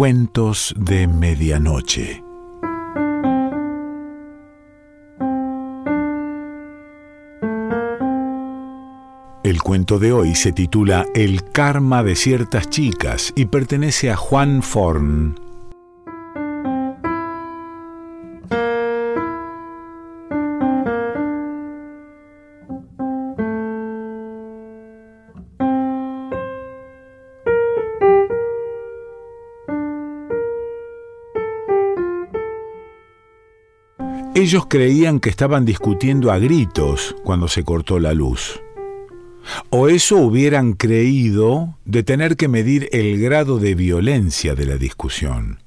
Cuentos de Medianoche. El cuento de hoy se titula El karma de ciertas chicas y pertenece a Juan Forn. Ellos creían que estaban discutiendo a gritos cuando se cortó la luz. O eso hubieran creído de tener que medir el grado de violencia de la discusión.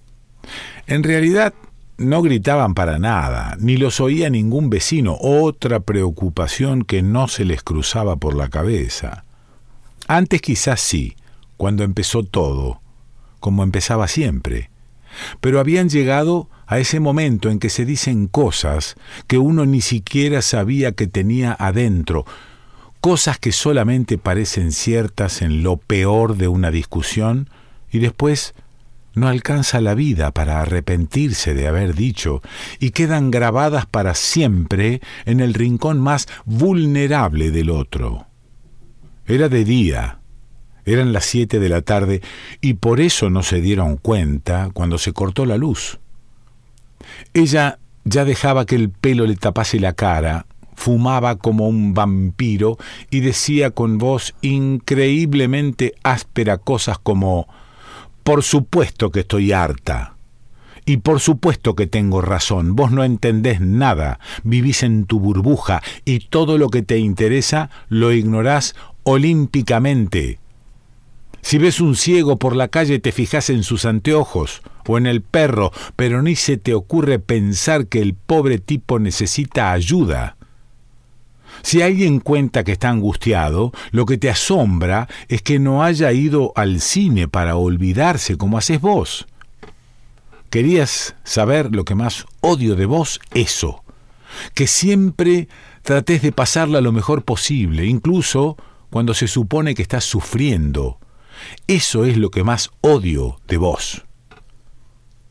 En realidad, no gritaban para nada, ni los oía ningún vecino, otra preocupación que no se les cruzaba por la cabeza. Antes quizás sí, cuando empezó todo, como empezaba siempre, pero habían llegado a ese momento en que se dicen cosas que uno ni siquiera sabía que tenía adentro, cosas que solamente parecen ciertas en lo peor de una discusión y después no alcanza la vida para arrepentirse de haber dicho y quedan grabadas para siempre en el rincón más vulnerable del otro. Era de día, eran las siete de la tarde y por eso no se dieron cuenta cuando se cortó la luz. Ella ya dejaba que el pelo le tapase la cara, fumaba como un vampiro y decía con voz increíblemente áspera cosas como Por supuesto que estoy harta. Y por supuesto que tengo razón, vos no entendés nada, vivís en tu burbuja y todo lo que te interesa lo ignorás olímpicamente. Si ves un ciego por la calle te fijas en sus anteojos o en el perro, pero ni se te ocurre pensar que el pobre tipo necesita ayuda. Si alguien cuenta que está angustiado, lo que te asombra es que no haya ido al cine para olvidarse como haces vos. Querías saber lo que más odio de vos, eso, que siempre trates de pasarla lo mejor posible, incluso cuando se supone que estás sufriendo eso es lo que más odio de vos.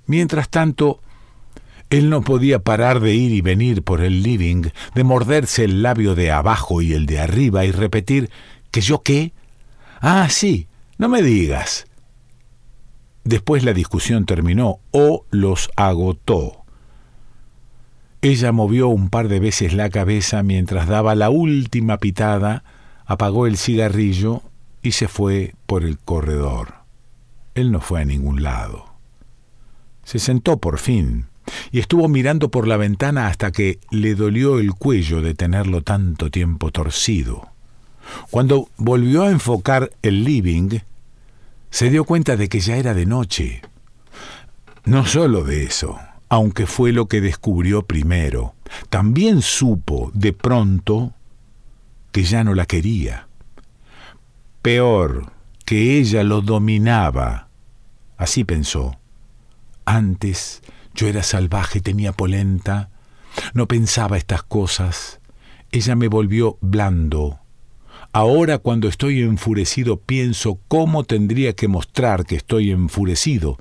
Mientras tanto, él no podía parar de ir y venir por el living, de morderse el labio de abajo y el de arriba y repetir ¿que yo qué? Ah, sí, no me digas. Después la discusión terminó o los agotó. Ella movió un par de veces la cabeza mientras daba la última pitada, apagó el cigarrillo y se fue por el corredor. Él no fue a ningún lado. Se sentó por fin y estuvo mirando por la ventana hasta que le dolió el cuello de tenerlo tanto tiempo torcido. Cuando volvió a enfocar el living, se dio cuenta de que ya era de noche. No solo de eso, aunque fue lo que descubrió primero, también supo de pronto que ya no la quería peor, que ella lo dominaba. Así pensó. Antes yo era salvaje, tenía polenta, no pensaba estas cosas. Ella me volvió blando. Ahora cuando estoy enfurecido pienso cómo tendría que mostrar que estoy enfurecido.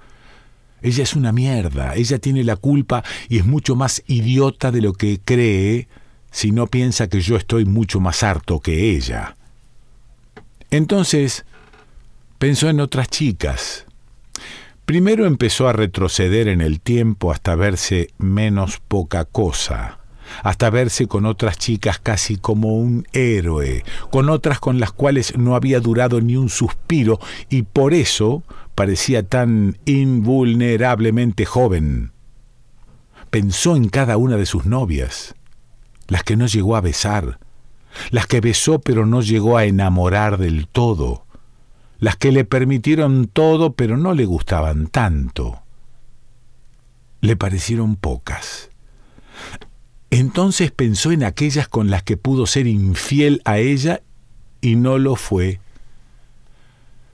Ella es una mierda, ella tiene la culpa y es mucho más idiota de lo que cree si no piensa que yo estoy mucho más harto que ella. Entonces pensó en otras chicas. Primero empezó a retroceder en el tiempo hasta verse menos poca cosa, hasta verse con otras chicas casi como un héroe, con otras con las cuales no había durado ni un suspiro y por eso parecía tan invulnerablemente joven. Pensó en cada una de sus novias, las que no llegó a besar, las que besó pero no llegó a enamorar del todo, las que le permitieron todo pero no le gustaban tanto. Le parecieron pocas. Entonces pensó en aquellas con las que pudo ser infiel a ella y no lo fue.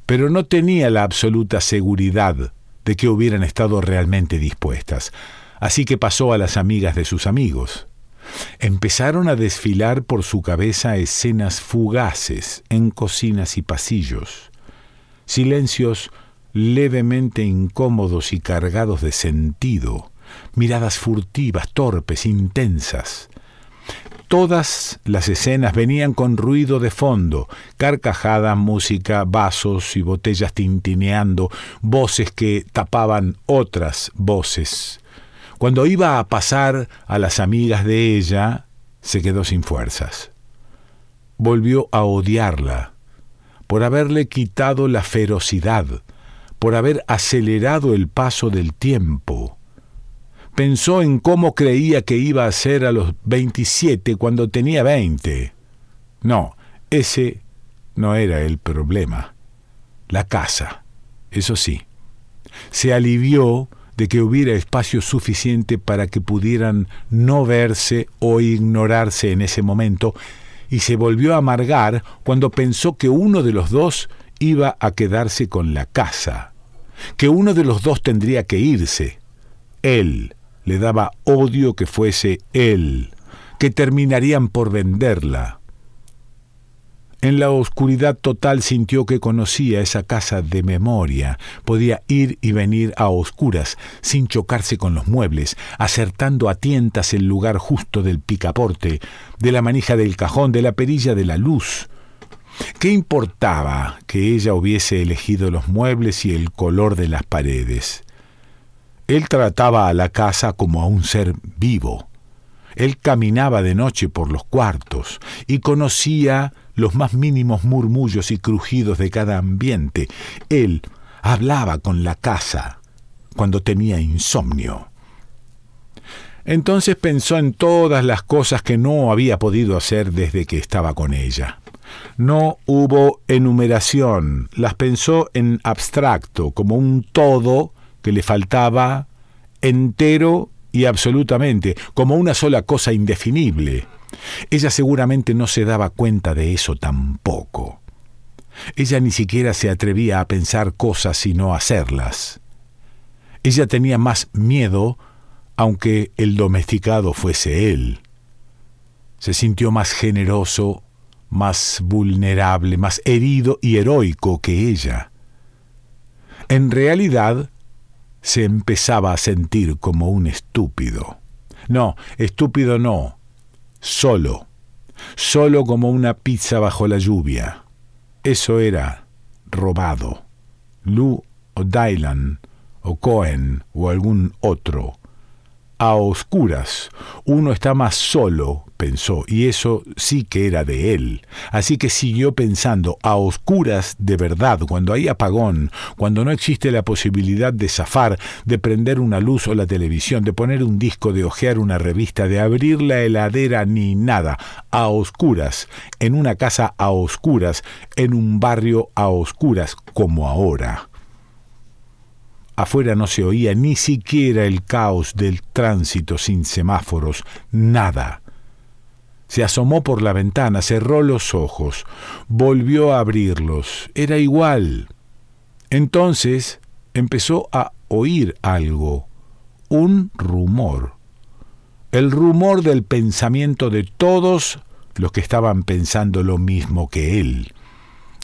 Pero no tenía la absoluta seguridad de que hubieran estado realmente dispuestas, así que pasó a las amigas de sus amigos. Empezaron a desfilar por su cabeza escenas fugaces en cocinas y pasillos, silencios levemente incómodos y cargados de sentido, miradas furtivas, torpes, intensas. Todas las escenas venían con ruido de fondo, carcajadas, música, vasos y botellas tintineando, voces que tapaban otras voces. Cuando iba a pasar a las amigas de ella, se quedó sin fuerzas. Volvió a odiarla por haberle quitado la ferocidad, por haber acelerado el paso del tiempo. Pensó en cómo creía que iba a ser a los 27 cuando tenía 20. No, ese no era el problema. La casa, eso sí. Se alivió de que hubiera espacio suficiente para que pudieran no verse o ignorarse en ese momento, y se volvió a amargar cuando pensó que uno de los dos iba a quedarse con la casa, que uno de los dos tendría que irse. Él le daba odio que fuese él, que terminarían por venderla. En la oscuridad total sintió que conocía esa casa de memoria, podía ir y venir a oscuras, sin chocarse con los muebles, acertando a tientas el lugar justo del picaporte, de la manija del cajón, de la perilla de la luz. ¿Qué importaba que ella hubiese elegido los muebles y el color de las paredes? Él trataba a la casa como a un ser vivo. Él caminaba de noche por los cuartos y conocía los más mínimos murmullos y crujidos de cada ambiente. Él hablaba con la casa cuando tenía insomnio. Entonces pensó en todas las cosas que no había podido hacer desde que estaba con ella. No hubo enumeración, las pensó en abstracto, como un todo que le faltaba entero y absolutamente, como una sola cosa indefinible. Ella seguramente no se daba cuenta de eso tampoco. Ella ni siquiera se atrevía a pensar cosas sino hacerlas. Ella tenía más miedo aunque el domesticado fuese él. Se sintió más generoso, más vulnerable, más herido y heroico que ella. En realidad, se empezaba a sentir como un estúpido. No, estúpido no, solo, solo como una pizza bajo la lluvia. Eso era robado. Lou o Dylan o Cohen o algún otro a oscuras. Uno está más solo, pensó, y eso sí que era de él. Así que siguió pensando, a oscuras de verdad, cuando hay apagón, cuando no existe la posibilidad de zafar, de prender una luz o la televisión, de poner un disco, de hojear una revista, de abrir la heladera, ni nada, a oscuras, en una casa a oscuras, en un barrio a oscuras, como ahora. Afuera no se oía ni siquiera el caos del tránsito sin semáforos, nada. Se asomó por la ventana, cerró los ojos, volvió a abrirlos. Era igual. Entonces empezó a oír algo, un rumor. El rumor del pensamiento de todos los que estaban pensando lo mismo que él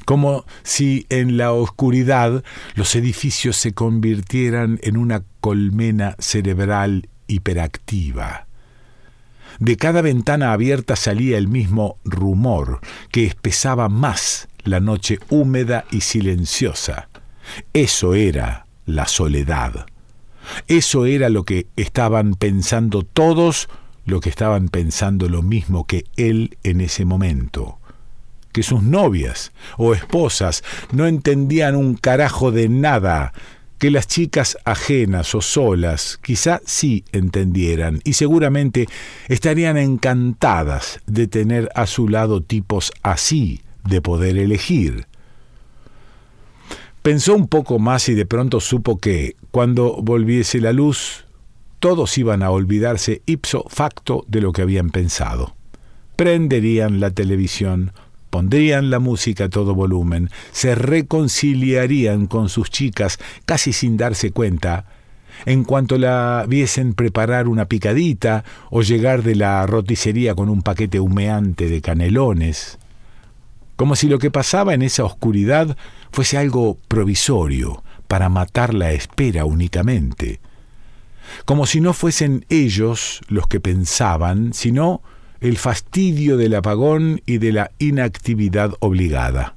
como si en la oscuridad los edificios se convirtieran en una colmena cerebral hiperactiva. De cada ventana abierta salía el mismo rumor, que espesaba más la noche húmeda y silenciosa. Eso era la soledad. Eso era lo que estaban pensando todos, lo que estaban pensando lo mismo que él en ese momento que sus novias o esposas no entendían un carajo de nada, que las chicas ajenas o solas quizá sí entendieran y seguramente estarían encantadas de tener a su lado tipos así, de poder elegir. Pensó un poco más y de pronto supo que, cuando volviese la luz, todos iban a olvidarse ipso facto de lo que habían pensado. Prenderían la televisión, pondrían la música a todo volumen, se reconciliarían con sus chicas casi sin darse cuenta, en cuanto la viesen preparar una picadita o llegar de la roticería con un paquete humeante de canelones, como si lo que pasaba en esa oscuridad fuese algo provisorio, para matar la espera únicamente, como si no fuesen ellos los que pensaban, sino el fastidio del apagón y de la inactividad obligada.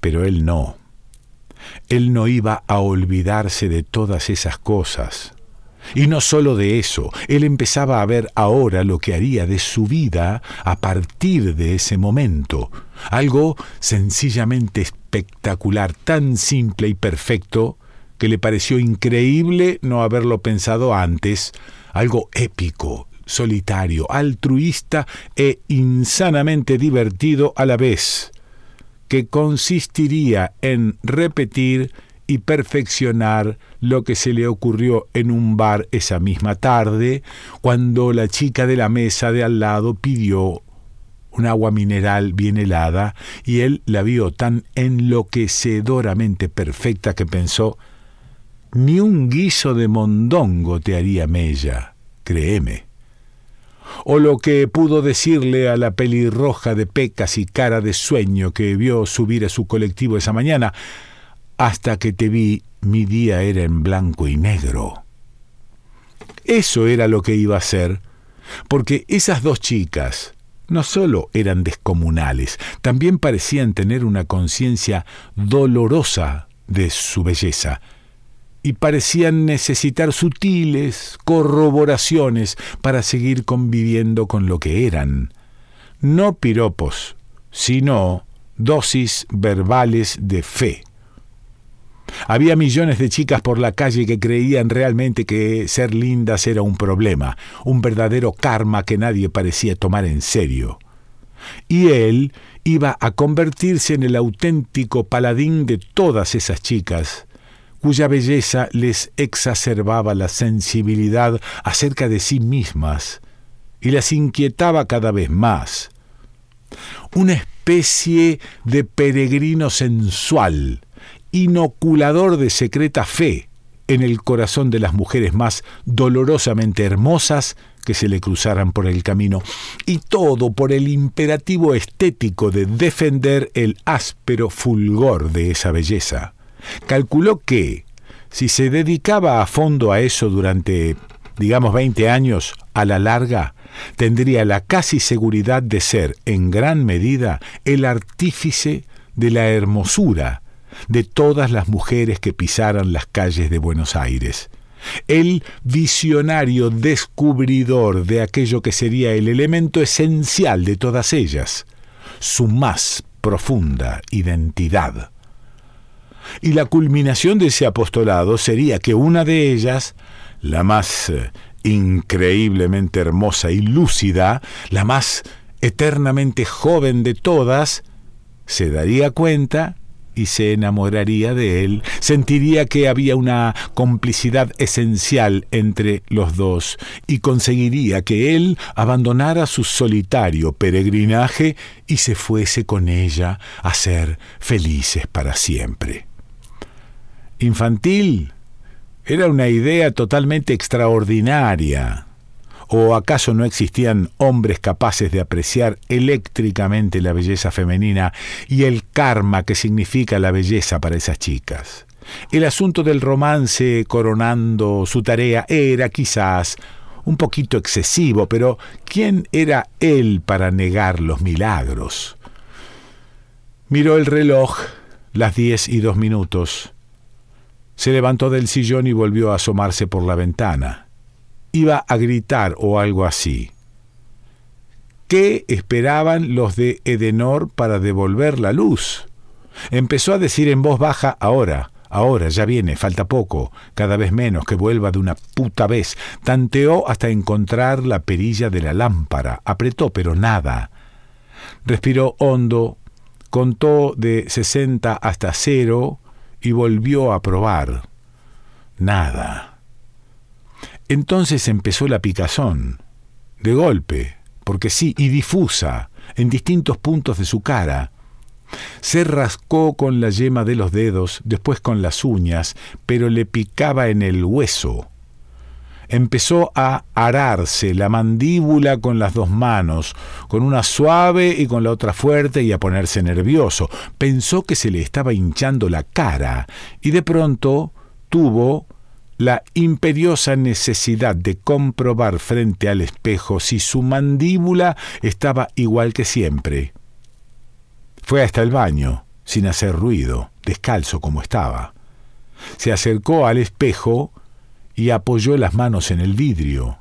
Pero él no. Él no iba a olvidarse de todas esas cosas. Y no solo de eso, él empezaba a ver ahora lo que haría de su vida a partir de ese momento, algo sencillamente espectacular, tan simple y perfecto que le pareció increíble no haberlo pensado antes, algo épico, solitario, altruista e insanamente divertido a la vez, que consistiría en repetir y perfeccionar lo que se le ocurrió en un bar esa misma tarde, cuando la chica de la mesa de al lado pidió un agua mineral bien helada, y él la vio tan enloquecedoramente perfecta que pensó, ni un guiso de mondongo te haría mella, créeme. O lo que pudo decirle a la pelirroja de pecas y cara de sueño que vio subir a su colectivo esa mañana, hasta que te vi, mi día era en blanco y negro. Eso era lo que iba a ser, porque esas dos chicas no solo eran descomunales, también parecían tener una conciencia dolorosa de su belleza, y parecían necesitar sutiles corroboraciones para seguir conviviendo con lo que eran, no piropos, sino dosis verbales de fe. Había millones de chicas por la calle que creían realmente que ser lindas era un problema, un verdadero karma que nadie parecía tomar en serio. Y él iba a convertirse en el auténtico paladín de todas esas chicas, cuya belleza les exacerbaba la sensibilidad acerca de sí mismas y las inquietaba cada vez más. Una especie de peregrino sensual, inoculador de secreta fe en el corazón de las mujeres más dolorosamente hermosas que se le cruzaran por el camino, y todo por el imperativo estético de defender el áspero fulgor de esa belleza. Calculó que, si se dedicaba a fondo a eso durante, digamos, 20 años, a la larga, tendría la casi seguridad de ser, en gran medida, el artífice de la hermosura de todas las mujeres que pisaran las calles de Buenos Aires. El visionario descubridor de aquello que sería el elemento esencial de todas ellas, su más profunda identidad. Y la culminación de ese apostolado sería que una de ellas, la más eh, increíblemente hermosa y lúcida, la más eternamente joven de todas, se daría cuenta y se enamoraría de él, sentiría que había una complicidad esencial entre los dos y conseguiría que él abandonara su solitario peregrinaje y se fuese con ella a ser felices para siempre. Infantil era una idea totalmente extraordinaria, ¿O acaso no existían hombres capaces de apreciar eléctricamente la belleza femenina y el karma que significa la belleza para esas chicas? El asunto del romance coronando su tarea era quizás un poquito excesivo, pero ¿quién era él para negar los milagros? Miró el reloj, las diez y dos minutos. Se levantó del sillón y volvió a asomarse por la ventana iba a gritar o algo así. ¿Qué esperaban los de Edenor para devolver la luz? Empezó a decir en voz baja ahora, ahora, ya viene, falta poco, cada vez menos, que vuelva de una puta vez. Tanteó hasta encontrar la perilla de la lámpara, apretó, pero nada. Respiró hondo, contó de sesenta hasta cero y volvió a probar. Nada. Entonces empezó la picazón, de golpe, porque sí, y difusa, en distintos puntos de su cara. Se rascó con la yema de los dedos, después con las uñas, pero le picaba en el hueso. Empezó a ararse la mandíbula con las dos manos, con una suave y con la otra fuerte, y a ponerse nervioso. Pensó que se le estaba hinchando la cara, y de pronto tuvo la imperiosa necesidad de comprobar frente al espejo si su mandíbula estaba igual que siempre. Fue hasta el baño, sin hacer ruido, descalzo como estaba. Se acercó al espejo y apoyó las manos en el vidrio.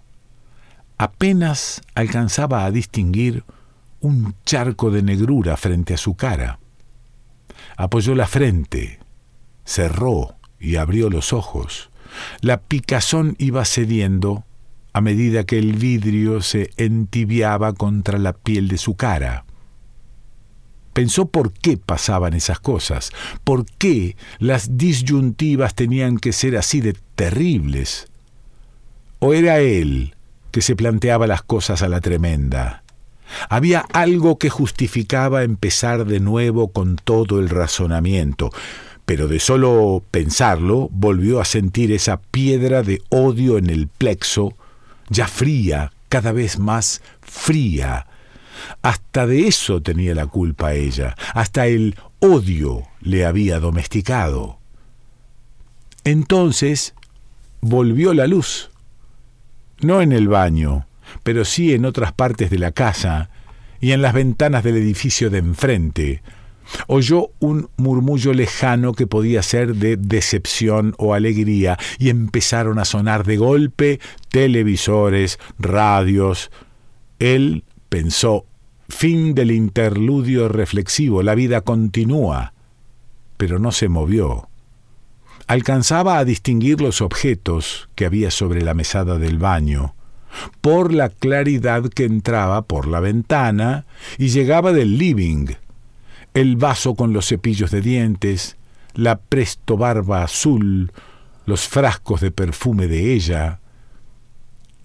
Apenas alcanzaba a distinguir un charco de negrura frente a su cara. Apoyó la frente, cerró y abrió los ojos. La picazón iba cediendo a medida que el vidrio se entibiaba contra la piel de su cara. Pensó por qué pasaban esas cosas, por qué las disyuntivas tenían que ser así de terribles. ¿O era él que se planteaba las cosas a la tremenda? Había algo que justificaba empezar de nuevo con todo el razonamiento, pero de solo pensarlo volvió a sentir esa piedra de odio en el plexo, ya fría, cada vez más fría. Hasta de eso tenía la culpa ella, hasta el odio le había domesticado. Entonces volvió la luz, no en el baño, pero sí en otras partes de la casa y en las ventanas del edificio de enfrente, Oyó un murmullo lejano que podía ser de decepción o alegría y empezaron a sonar de golpe televisores, radios. Él pensó, fin del interludio reflexivo, la vida continúa, pero no se movió. Alcanzaba a distinguir los objetos que había sobre la mesada del baño, por la claridad que entraba por la ventana y llegaba del living el vaso con los cepillos de dientes, la presto barba azul, los frascos de perfume de ella.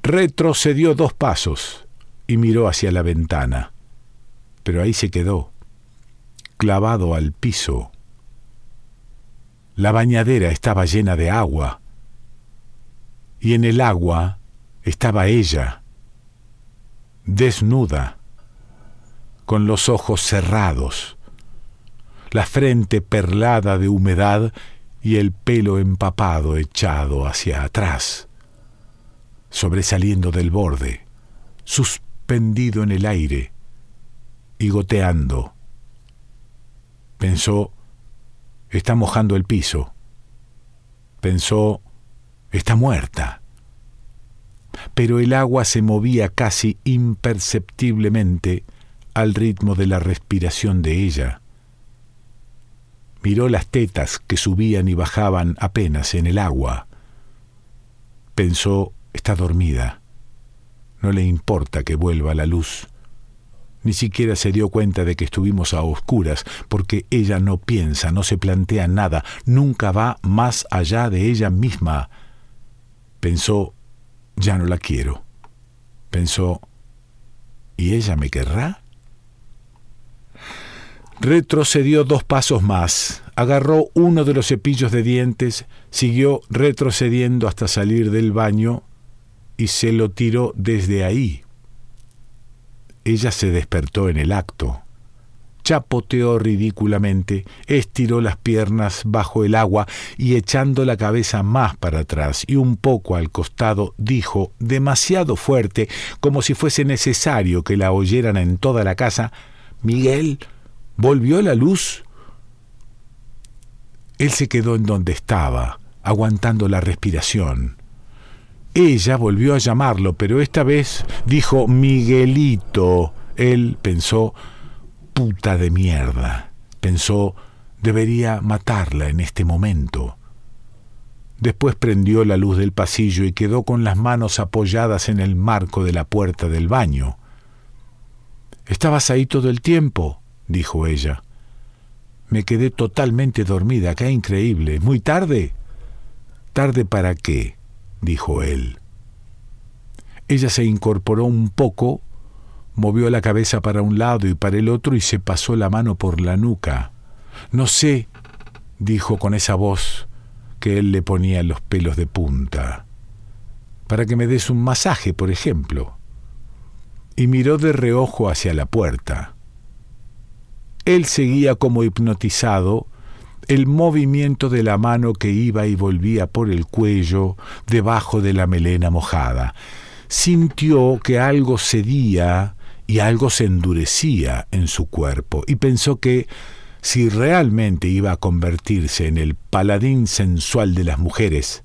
Retrocedió dos pasos y miró hacia la ventana, pero ahí se quedó, clavado al piso. La bañadera estaba llena de agua, y en el agua estaba ella, desnuda, con los ojos cerrados la frente perlada de humedad y el pelo empapado echado hacia atrás, sobresaliendo del borde, suspendido en el aire y goteando. Pensó, está mojando el piso. Pensó, está muerta. Pero el agua se movía casi imperceptiblemente al ritmo de la respiración de ella miró las tetas que subían y bajaban apenas en el agua. Pensó, está dormida. No le importa que vuelva la luz. Ni siquiera se dio cuenta de que estuvimos a oscuras, porque ella no piensa, no se plantea nada, nunca va más allá de ella misma. Pensó, ya no la quiero. Pensó, ¿y ella me querrá? Retrocedió dos pasos más, agarró uno de los cepillos de dientes, siguió retrocediendo hasta salir del baño y se lo tiró desde ahí. Ella se despertó en el acto. Chapoteó ridículamente, estiró las piernas bajo el agua y echando la cabeza más para atrás y un poco al costado, dijo, demasiado fuerte, como si fuese necesario que la oyeran en toda la casa, Miguel, Volvió la luz. Él se quedó en donde estaba, aguantando la respiración. Ella volvió a llamarlo, pero esta vez dijo Miguelito. Él pensó, puta de mierda. Pensó, debería matarla en este momento. Después prendió la luz del pasillo y quedó con las manos apoyadas en el marco de la puerta del baño. ¿Estabas ahí todo el tiempo? dijo ella. Me quedé totalmente dormida, qué increíble. ¿Muy tarde? ¿Tarde para qué? Dijo él. Ella se incorporó un poco, movió la cabeza para un lado y para el otro y se pasó la mano por la nuca. No sé, dijo con esa voz que él le ponía los pelos de punta. para que me des un masaje, por ejemplo. Y miró de reojo hacia la puerta. Él seguía como hipnotizado el movimiento de la mano que iba y volvía por el cuello debajo de la melena mojada. Sintió que algo cedía y algo se endurecía en su cuerpo y pensó que si realmente iba a convertirse en el paladín sensual de las mujeres,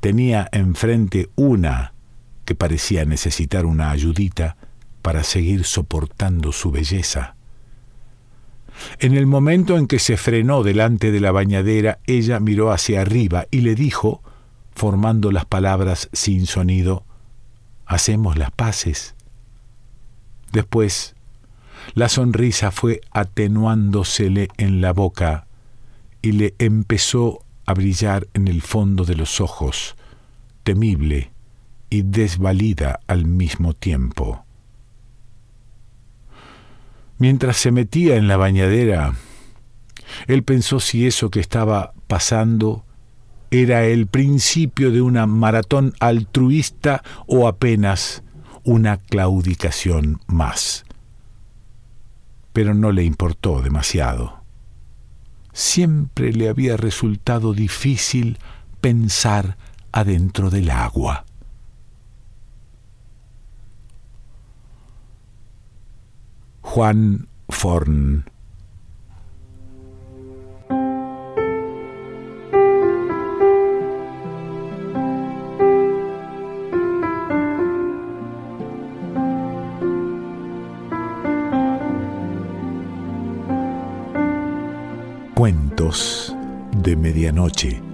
tenía enfrente una que parecía necesitar una ayudita para seguir soportando su belleza. En el momento en que se frenó delante de la bañadera, ella miró hacia arriba y le dijo, formando las palabras sin sonido, Hacemos las paces. Después, la sonrisa fue atenuándosele en la boca y le empezó a brillar en el fondo de los ojos, temible y desvalida al mismo tiempo. Mientras se metía en la bañadera, él pensó si eso que estaba pasando era el principio de una maratón altruista o apenas una claudicación más. Pero no le importó demasiado. Siempre le había resultado difícil pensar adentro del agua. Juan Forn. Cuentos de Medianoche.